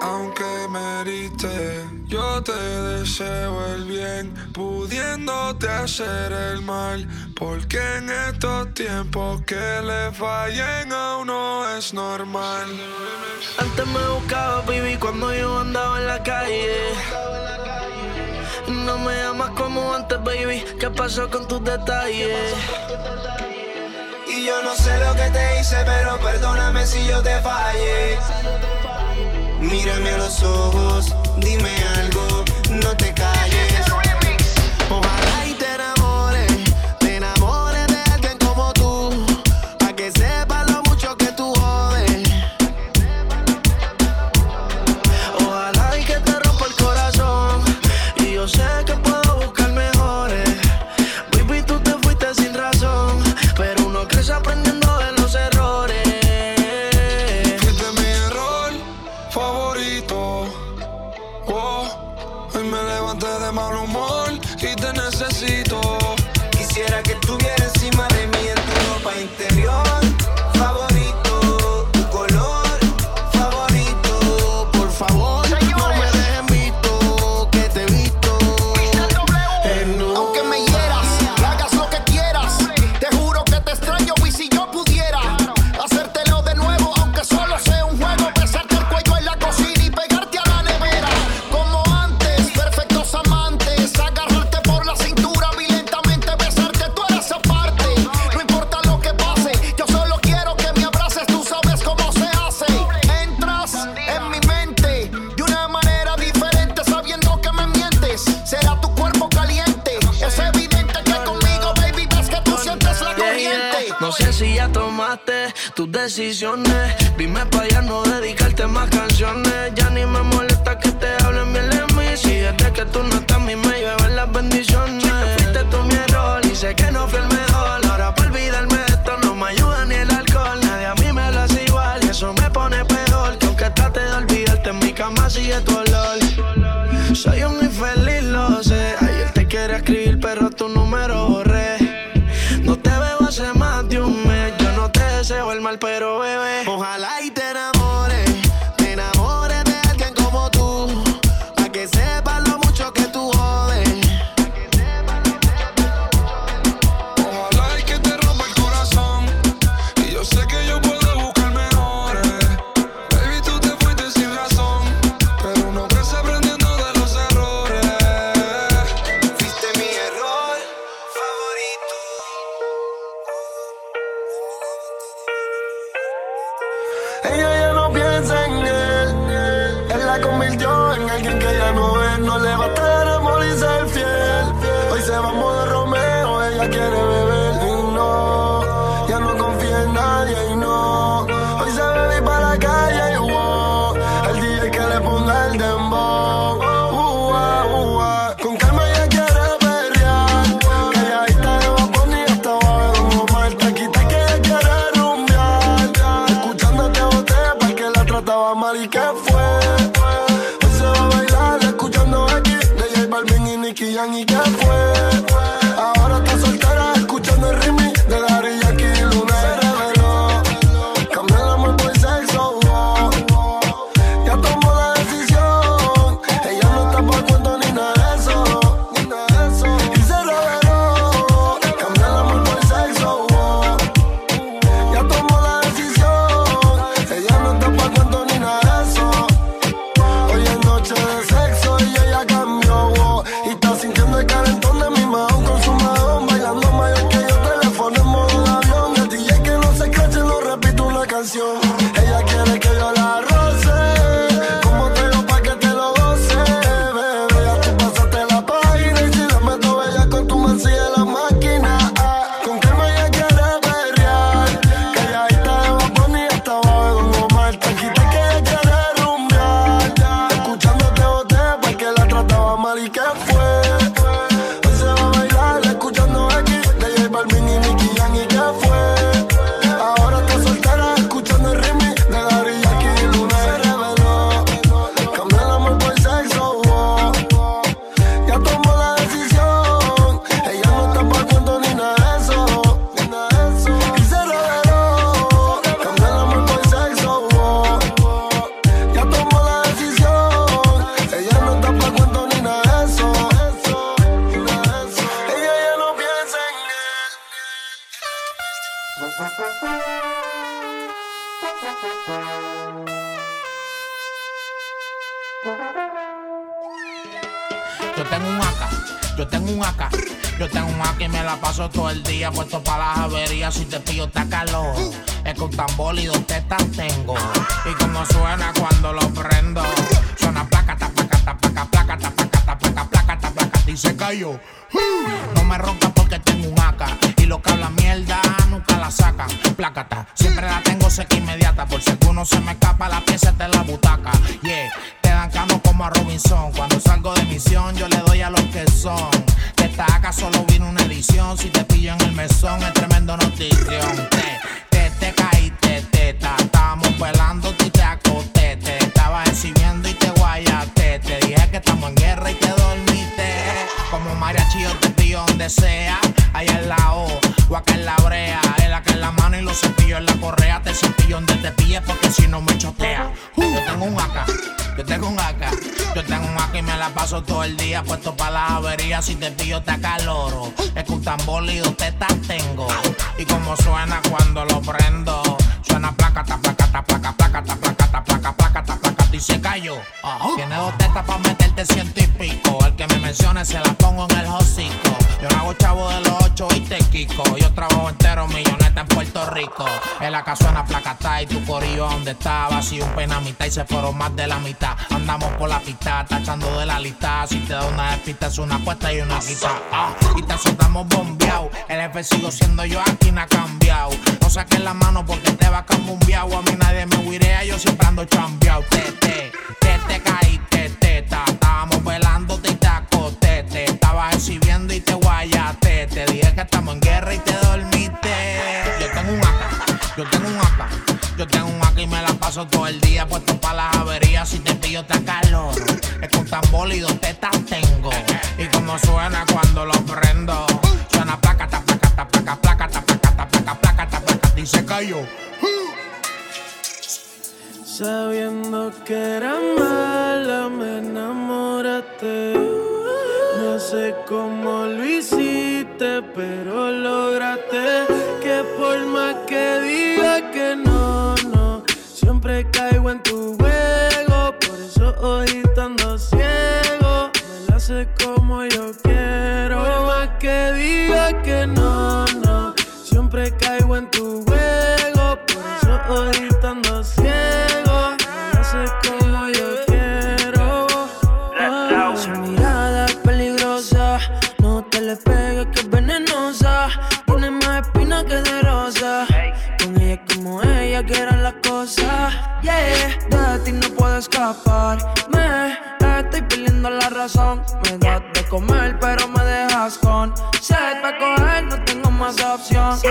aunque merite. Yo te deseo el bien, pudiéndote hacer el mal. Porque en estos tiempos que le fallen a uno es normal. Antes me buscaba, baby, cuando yo andaba en la calle. No me amas como antes, baby. ¿Qué pasó con tus detalles? Y yo no sé lo que te hice, pero perdóname si yo te fallé. Mírame a los ojos, dime algo, no te calles. deseo el mal, pero bebé, ojalá y te enamores. You got fue. todo el día puesto para las averías. Si te pillo, está calor. Es que un tambor y dos tetas tengo. Y como suena cuando lo prendo. Suena placa, tapaca, tapaca, placa, tapaca, tapaca, placa, tapaca, y se cayó. No me roncas porque tengo un AK Y lo que habla mierda nunca la sacan Plácata, siempre la tengo seca inmediata Por si alguno se me escapa la pieza está la butaca Yeah, te dan cano como a Robinson Cuando salgo de misión yo le doy a los que son de esta AK solo vino una edición. Si te pillo en el mesón, es tremendo notición. Te, te, te caíste, teta. Estábamos velando y te. Te puesto para las averías. Si te pillo te acaloro. Es que un tambor tetas tengo. Y como suena cuando lo prendo. Suena placa, ta y se cayó. Tiene dos tetas para meterte ciento y pico. El que me mencione se la pongo en el hocico. Yo no hago chavo de los ocho y te quico. Yo trabajo entero, milloneta en Puerto Rico. En la casa suena placa y tu corillo donde estaba. Si un pena mitad y se fueron más de la mitad. Andamos por la pista, tachando de la lista. Si te da una despista es una apuesta y una quita. Ah, y te soltamos bombeado. El jefe sigo siendo yo, aquí no ha cambiado. No saques la mano porque te va un viao. A mí nadie me huirea, yo siempre ando chambeado. Te, te caíste, teta. Estábamos velándote y te acosté. Te estaba exhibiendo y te guayaste. Te dije que estamos en guerra y te dormiste. Yo tengo un AK, yo tengo un AK. Yo tengo un AK y me la paso todo el día puesto para las averías. Si te pillo te calor. Es con tambor y dos tetas tengo. Y como suena cuando lo prendo. Suena placa, placa, placa, placa, placa, ta placa, placa, ta placa, y se cayó. Sabiendo que era mala, me enamoraste. No sé cómo lo hiciste, pero lograste que por más que diga que no, no, siempre caigo en tu escaparme. Estoy perdiendo la razón. Me das de comer, pero me dejas con sed para coger, no tengo más opción. Si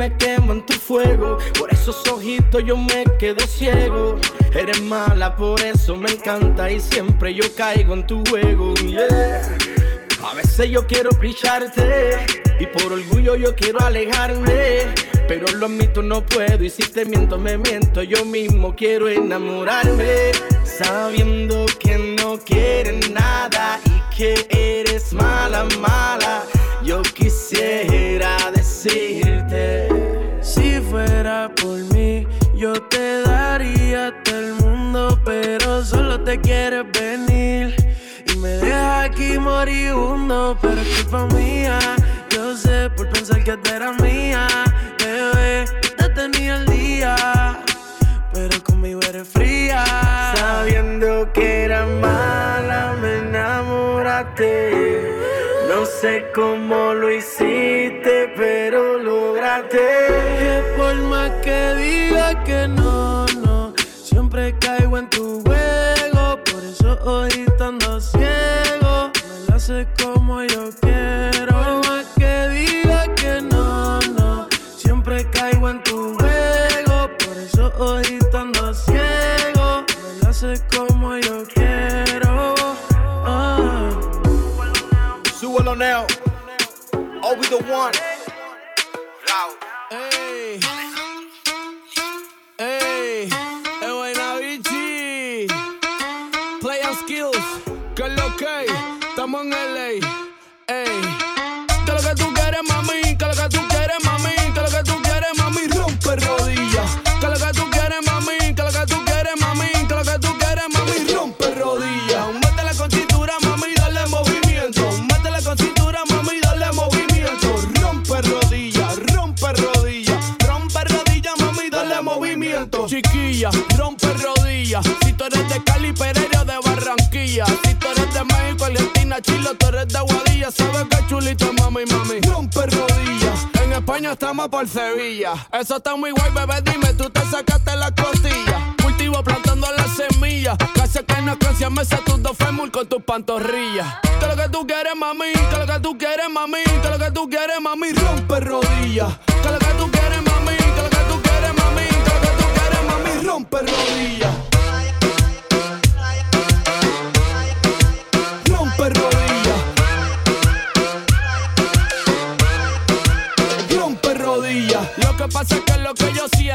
me quemo en tu fuego. Por esos ojitos yo me quedo ciego. Eres mala, por eso me encanta y siempre yo caigo en tu juego. A veces yo quiero brillarte y por orgullo yo quiero alejarme. Pero lo admito, no puedo y si te miento, me miento. Yo mismo quiero enamorarme. Sabiendo que no quieres nada y que eres mala, mala. Yo quisiera decirte. Si fuera por mí, yo te daría hasta el mundo, pero solo te quieres venir. Y me dejas aquí moribundo, pero es culpa mía. Yo sé por pensar que tú eras mía, bebé, te tenía el día, pero conmigo eres fría. Sabiendo que era mala, me enamoraste. Sé cómo lo hiciste, pero lograste. Por más que diga que no, no, siempre caigo en tu juego. Por eso hoy estando ciego, me la sé One. Por Sevilla. Eso está muy guay, bebé, dime, tú te sacaste la costilla. Cultivo plantando la semilla. Casi que no canción me tus dos fémur con tus pantorrillas. Que lo que tú quieres, mami, que lo que tú quieres, mami, que lo que tú quieres, mami, rompe rodillas. Que lo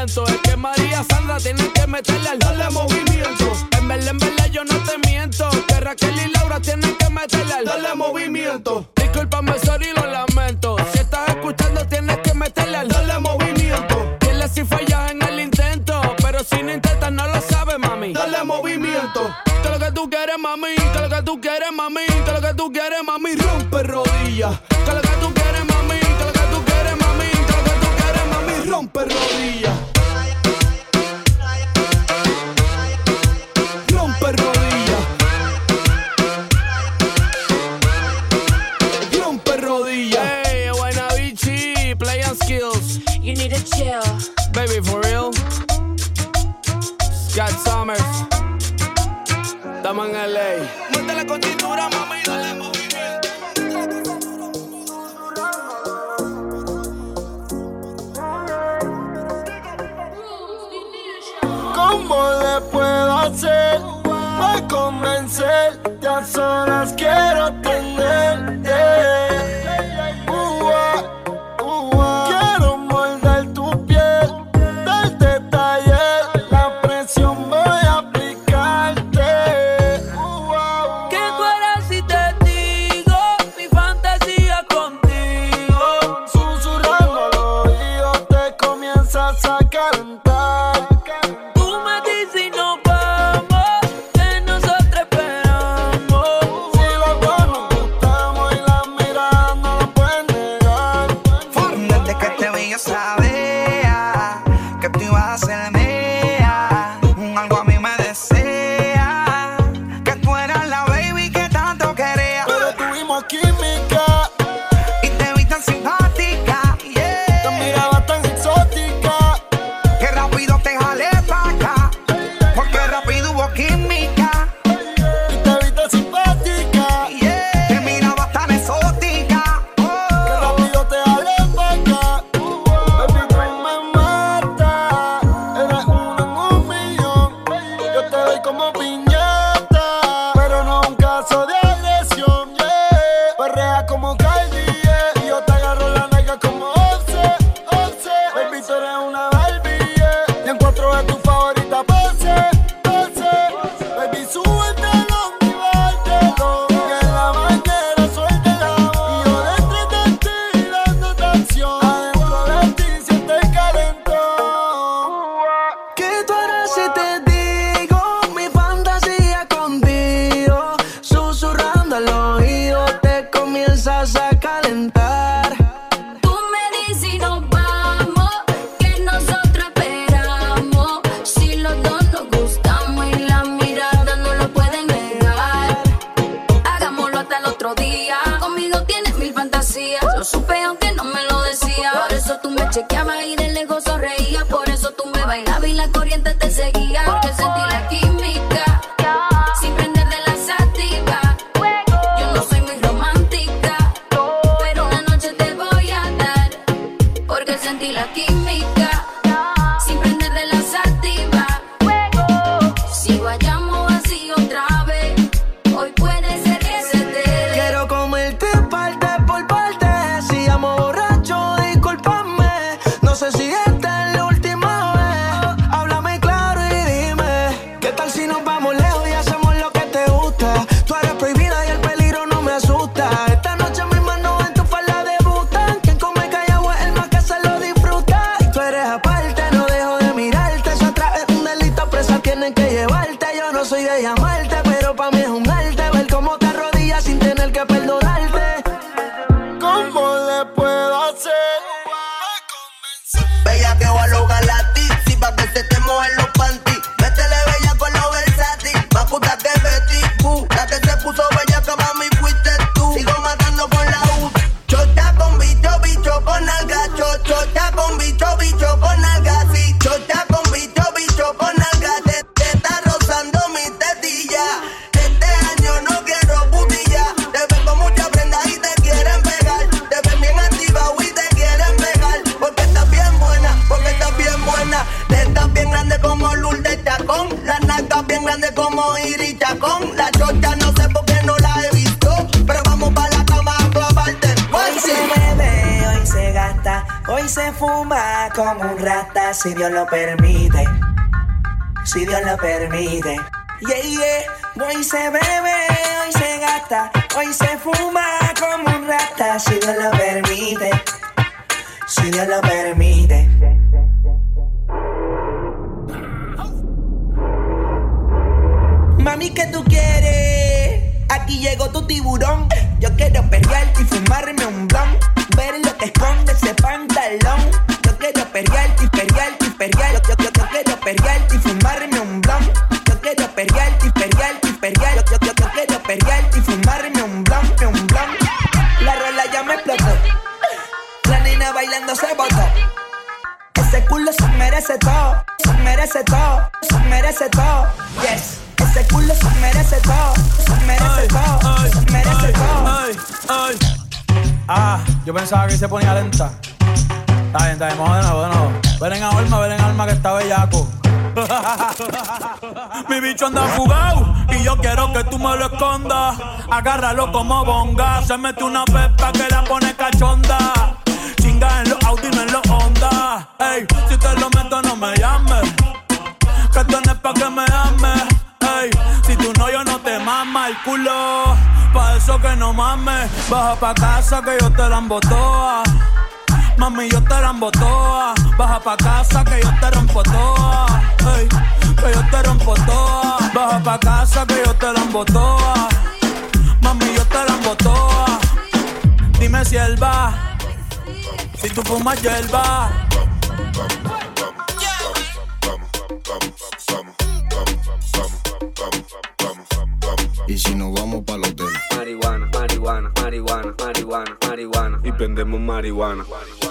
es que María Sandra tiene que meterle al darle movimiento. En verdad, en verdad yo no te miento. Que Raquel y Laura tienen que meterle al darle movimiento. Discúlpame, sorry, lo lamento. Si estás escuchando, tienes que meterle al darle movimiento. Dile si fallas en el intento. Pero si no intentas, no lo sabes, mami. Dale movimiento. Que lo que tú quieres, mami. Que lo que tú quieres, mami. Que lo que tú quieres, mami. Dios lo permite. Yeah, yeah. Hoy se bebe, hoy se gasta, hoy se fuma como un rata, si Dios lo permite. Si Dios lo permite. Mami, ¿qué tú quieres? Aquí llegó tu tiburón. Yo quiero perrearte y fumarme un blon. Ver lo que esconde ese pantalón. Yo quiero perrearte y perrearte y perrear. Yo, yo merece todo, se merece todo, se merece todo. Yes. Ese culo se merece todo, se merece todo, se merece todo. ay, ay. Ah, yo pensaba que se ponía lenta. Está bien, está bien, vamos de nuevo, de nuevo. Ven en alma, ven en alma que está bellaco. Mi bicho anda fugado y yo quiero que tú me lo escondas. Agárralo como bonga. Se mete una pepa que la pone cachonda. En los Audi, no en los Honda. Ey, si te lo meto, no me llames. Que esto no pa' que me ames. Ey, si tú no, yo no te mama el culo. Pa' eso que no mames. Baja pa' casa que yo te la embotoa. Mami, yo te la toa. Baja pa' casa que yo te rompo toa. Ey, que yo te rompo toa. Baja pa' casa que yo te la toa. Mami, yo te la toa. Dime si él va. Si tú fumas hierba. Y si nos vamos para el hotel, Marihuana, marihuana, marihuana, marihuana, marihuana. Y prendemos marihuana.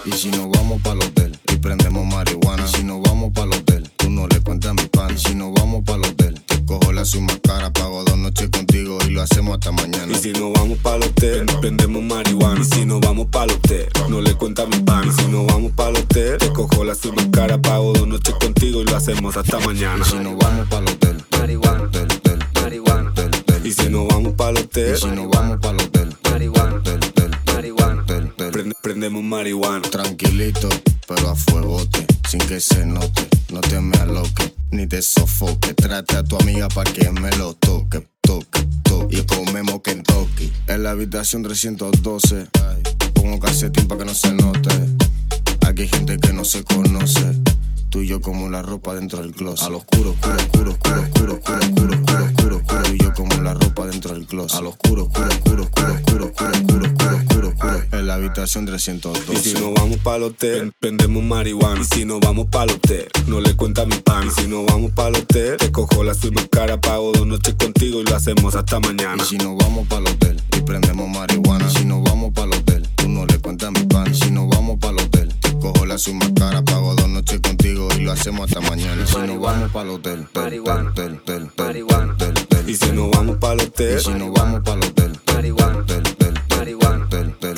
y si nos vamos para el hotel y prendemos marihuana. Y si nos vamos para el hotel, tú no le cuentas a mi pan. Y si nos vamos para el hotel, te cojo la suma cara, pago dos noches contigo y lo hacemos hasta mañana. Y si nos vamos para el hotel, prendemos marihuana. Y si nos vamos para el hotel, no le cuenta a mi pana. Y si nos vamos para el hotel, te cojo la suma cara, pago dos noches contigo y lo hacemos hasta mañana. Y si nos vamos para el hotel, Marihuana, hotel, hotel, marihuana. hotel, hotel. Y si nos vamos para el hotel, Y si nos vamos para el hotel, marihuana, hotel, hotel, marihuana. hotel, hotel. Prende- prendemos marihuana. Tranquilito, pero a fuegote, sin que se note. No te me aloques, ni te sofoque. Trate a tu amiga pa' que me lo toque, toque, toque. Y comemos Kentucky. En la habitación 312, pongo calcetín pa' que no se note. Aquí hay gente que no se conoce. Tú y yo como la ropa dentro del closet. Al oscuro, oscuro, oscuro, oscuro, oscuro, oscuro, oscuro, oscuro, oscuro, oscuro. Tú y yo como la ropa dentro del closet. Al oscuro, oscuro, oscuro, oscuro, oscuro, oscuro, oscuro, oscuro, oscuro. En la habitación 312. Y si nos vamos para el hotel, prendemos marihuana. Y si nos vamos para el hotel, no le cuenta a mi pan. Y si nos vamos para el hotel, te cojo la suma cara, pago dos noches contigo y lo hacemos hasta mañana. Y si nos vamos para el hotel y prendemos marihuana. Si nos vamos para el hotel, tú no le cuentas a mi pan. Si nos la suma cara, pago dos noches contigo y lo hacemos hasta mañana. Y si nos vamos para el hotel, tel, tel, tel, tel, tel, tel, Y si nos vamos para el hotel, Y si nos vamos para el hotel, tel, tel, tel, tel.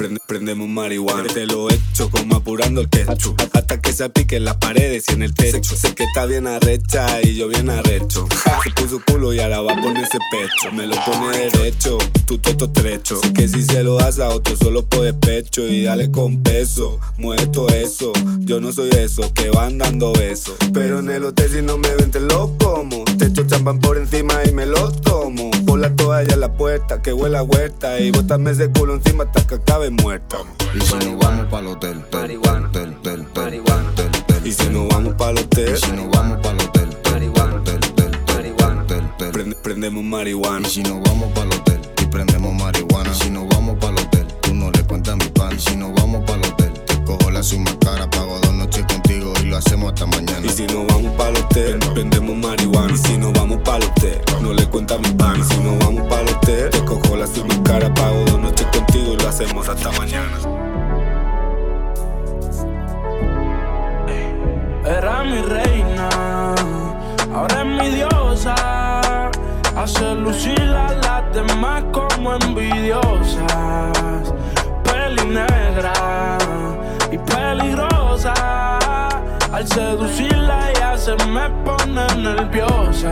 Prende- prendemos marihuana. Te lo echo como apurando el quecho. Hasta que se pique en las paredes y en el techo. Sé que está bien arrecha y yo bien arrecho. Se puso culo y ahora va a ponerse pecho. Me lo pone derecho, tú todo estrecho. Sé que si se lo das a otro solo por despecho. Y dale con peso, mueve todo eso. Yo no soy eso, que van dando besos. Pero en el hotel si no me ven te lo como. Te echo champán por encima y me lo tomo. La toalla a la puerta, que huele a huerta. Y bótame ese culo encima hasta que acabe muerta. Y si nos vamos pa'l hotel, tel, tel, tel, tel. Y si nos vamos pa'l hotel, Y si nos vamos pa'l hotel, tel, tel, tel, tel, tel, tel, tel. prende- prendemos marihuana. Y si nos vamos pa'l hotel y prendemos marihuana. Si nos vamos pa'l hotel, tú no le cuentas mi pan. Y si nos vamos pa'l hotel, te cojo la suma lo hacemos hasta mañana. Y si nos vamos pa'l hotel, prendemos marihuana. Y si nos vamos pa'l hotel, no le cuenta mi pan. Y si nos vamos pa'l hotel, te cojo la suma cara, pago dos noches contigo y lo hacemos hasta mañana. Era mi reina, ahora es mi diosa. Hace lucir a las demás como envidiosas. Peli negra y peligrosa. Al seducirla ella se me pone nerviosa.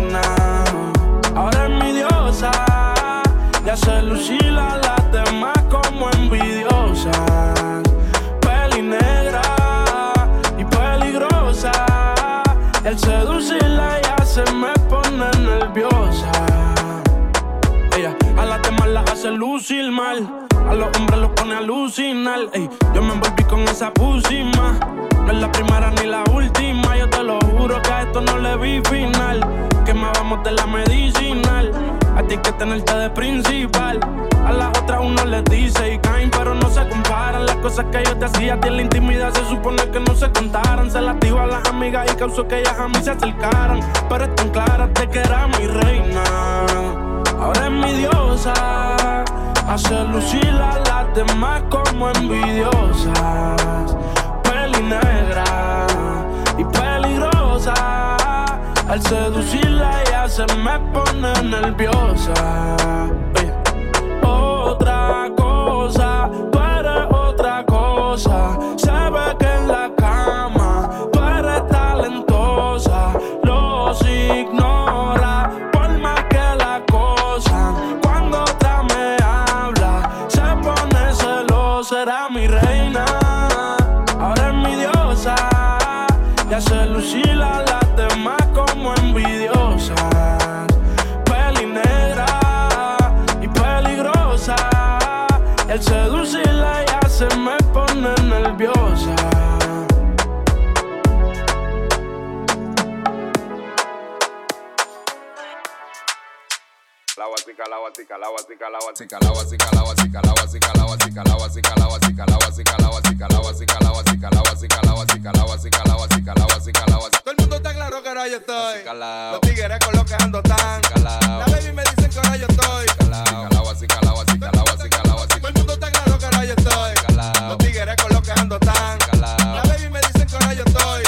Y hace lucir a las demás como envidiosas. Peli negra y peligrosa. Y al seducirla ya se me pone nerviosa. Ella a las demás las hace lucir mal. A los hombres los pone a alucinar. Yo me envolví con esa pusima. No es la primera ni la última. Yo te lo juro que a esto no le vi final. Que me vamos de la medicinal. A ti que tenerte de principal. A las otras uno les dice y caen, pero no se comparan. Las cosas que yo te hacía a ti en la intimidad se supone que no se contaran. Se las a las amigas y causó que ellas a mí se acercaran. Pero están claras de que era mi reina. Ahora es mi diosa. Hace lucir a las demás como envidiosas. Peli negra Al seducirla ya se me pone nerviosa. Otra cosa, tú eres otra cosa. Se ve que en la cama tú eres talentosa. Los ignora por más que la acosan. Cuando otra me habla, se pone celosa. Era mi reina, ahora es mi diosa. Y hace lucir a Todo el mundo está claro que ahora yo estoy. Los tigres con los que ando tan. La baby me dicen que ahora yo estoy. Todo el mundo está claro que ahora yo estoy. Los tigres con los que ando tan. La baby me dicen que ahora yo estoy.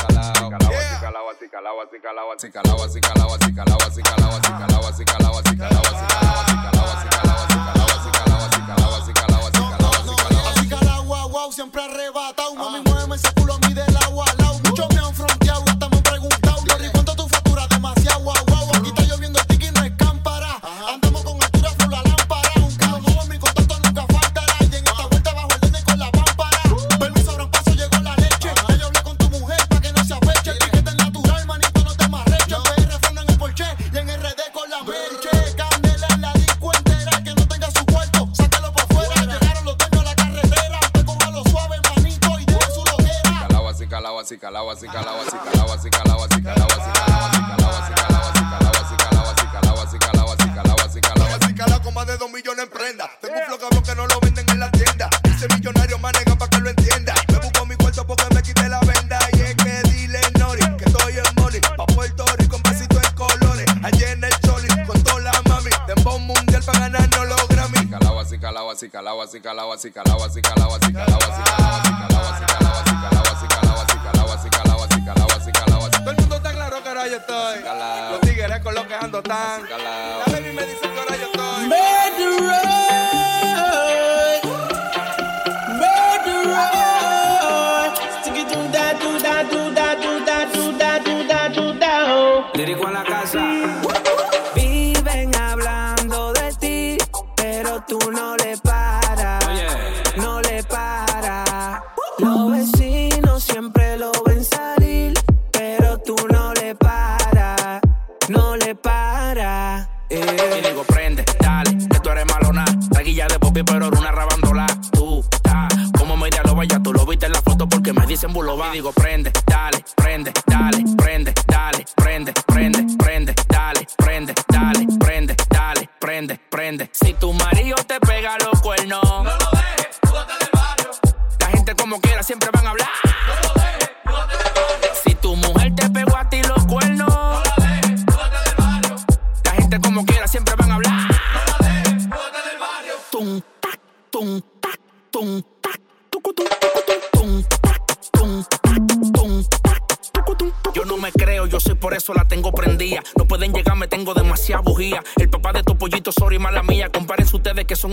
La casa.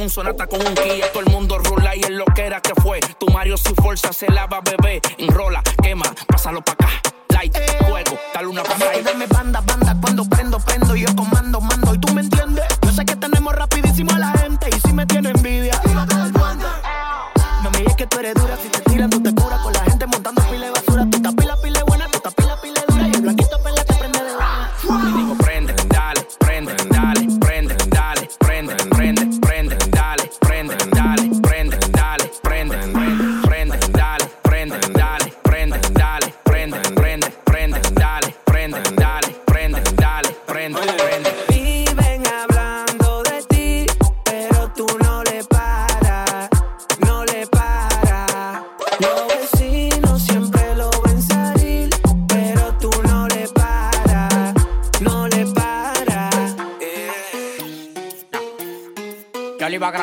Un sonata con un Kia. Todo el mundo rula y es lo que era que fue. Tu Mario sin fuerza se lava, bebé. Enrola, quema, pásalo pa' acá. Light, fuego, dale una pasada. Dame banda, banda, cuando prendo, prendo. Yo comando, mando, y tú me entiendes. Yo sé que tenemos rapidísimo a la gente. Y si me tiene envidia,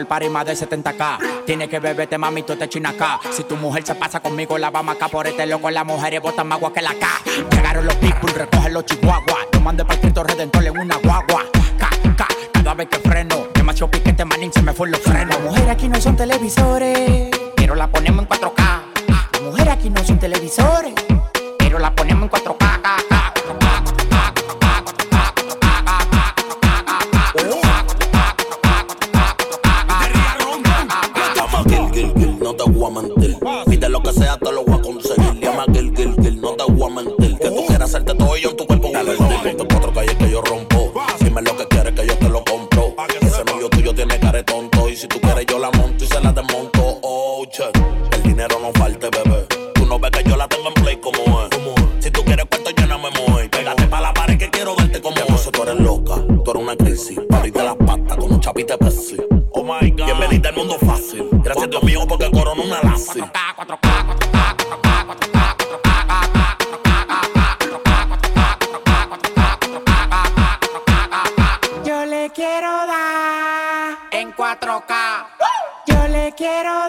Por party más de 70k. Tiene que beberte, mami, tú te china acá. Si tu mujer se pasa conmigo, la vamos acá por este loco. Las mujeres botan más agua que la K. Llegaron los people, recogen los chihuahuas. Yo mandé para el Cristo Redentor en una guagua. K, K, cada vez que freno. Demasiado piquete, manín, se me fue los frenos. Las mujeres aquí no son televisores, pero la ponemos en 4K. Las mujeres aquí no son televisores, pero la ponemos en 4K. yo en tu cuerpo Dale no, por otro calle que yo rompo. Dime lo que quieres que yo te lo compro. Ah, Ese novio tuyo tiene care tonto. Y si tú quieres yo la monto y se la desmonto. Oh, che, el dinero no falte, bebé. Tú no ves que yo la tengo en play como es. Si tú quieres cuarto lléname, mujer Pégate pa' la pared que quiero verte como pues, es. tú eres loca, tú eres una crisis. Pariste las patas con un chapite Pepsi Oh my God. Bienvenida al mundo fácil. Gracias a Dios mío porque corona una lazi quiero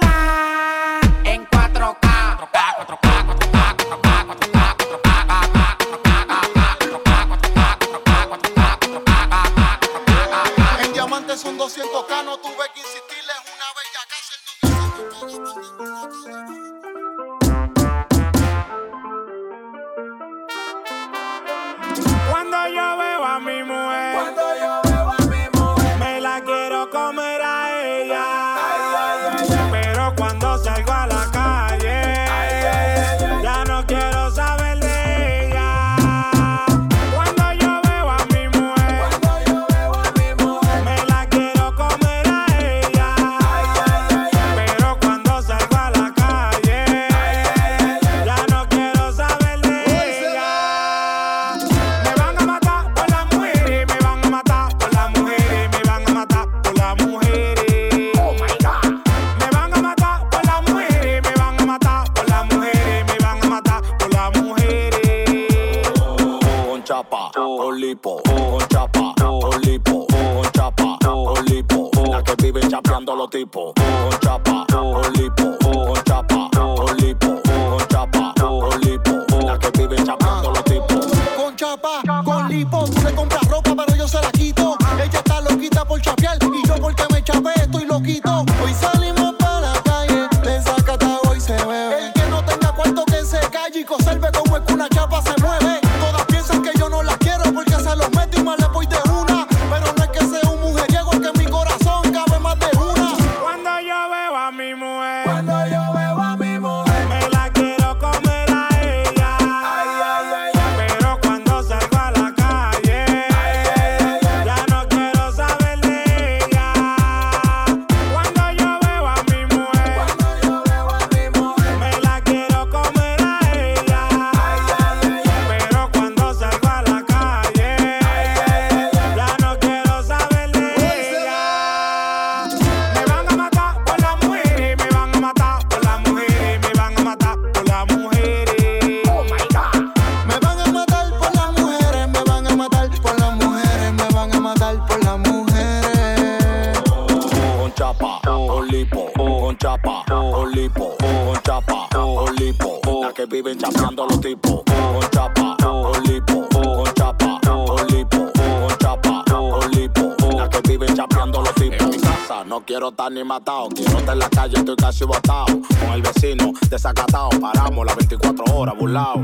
lipo, con chapa, con lipo, con chapa, con lipo. La que vive chapeando los tipos. matado ni matado. Quisote en la calle, estoy casi botado. Con el vecino desacatado, paramos las 24 horas burlao.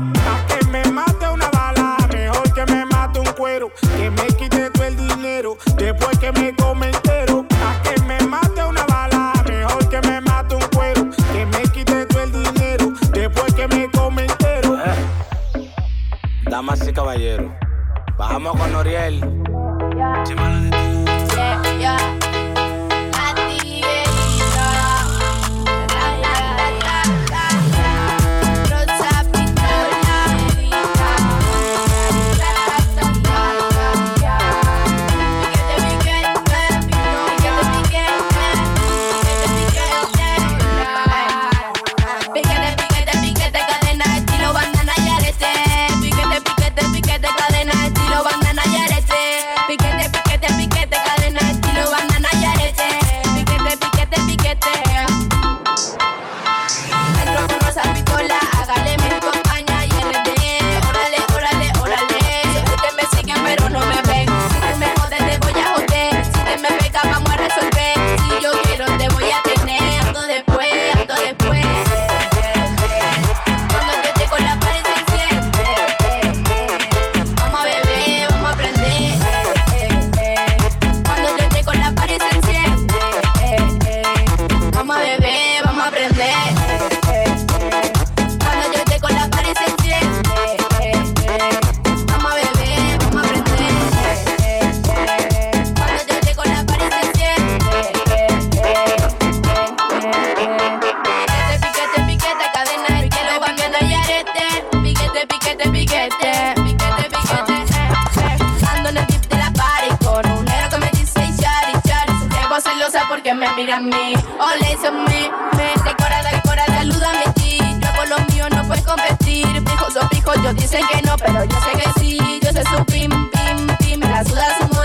mírame, ole eso me, me decora, decora, ayúdame a ti. Yo hago lo mío, no puedes competir. Pijos o pijos, yo dicen que no, pero yo sé que sí. Yo sé su pim, pim, pim, me la suda su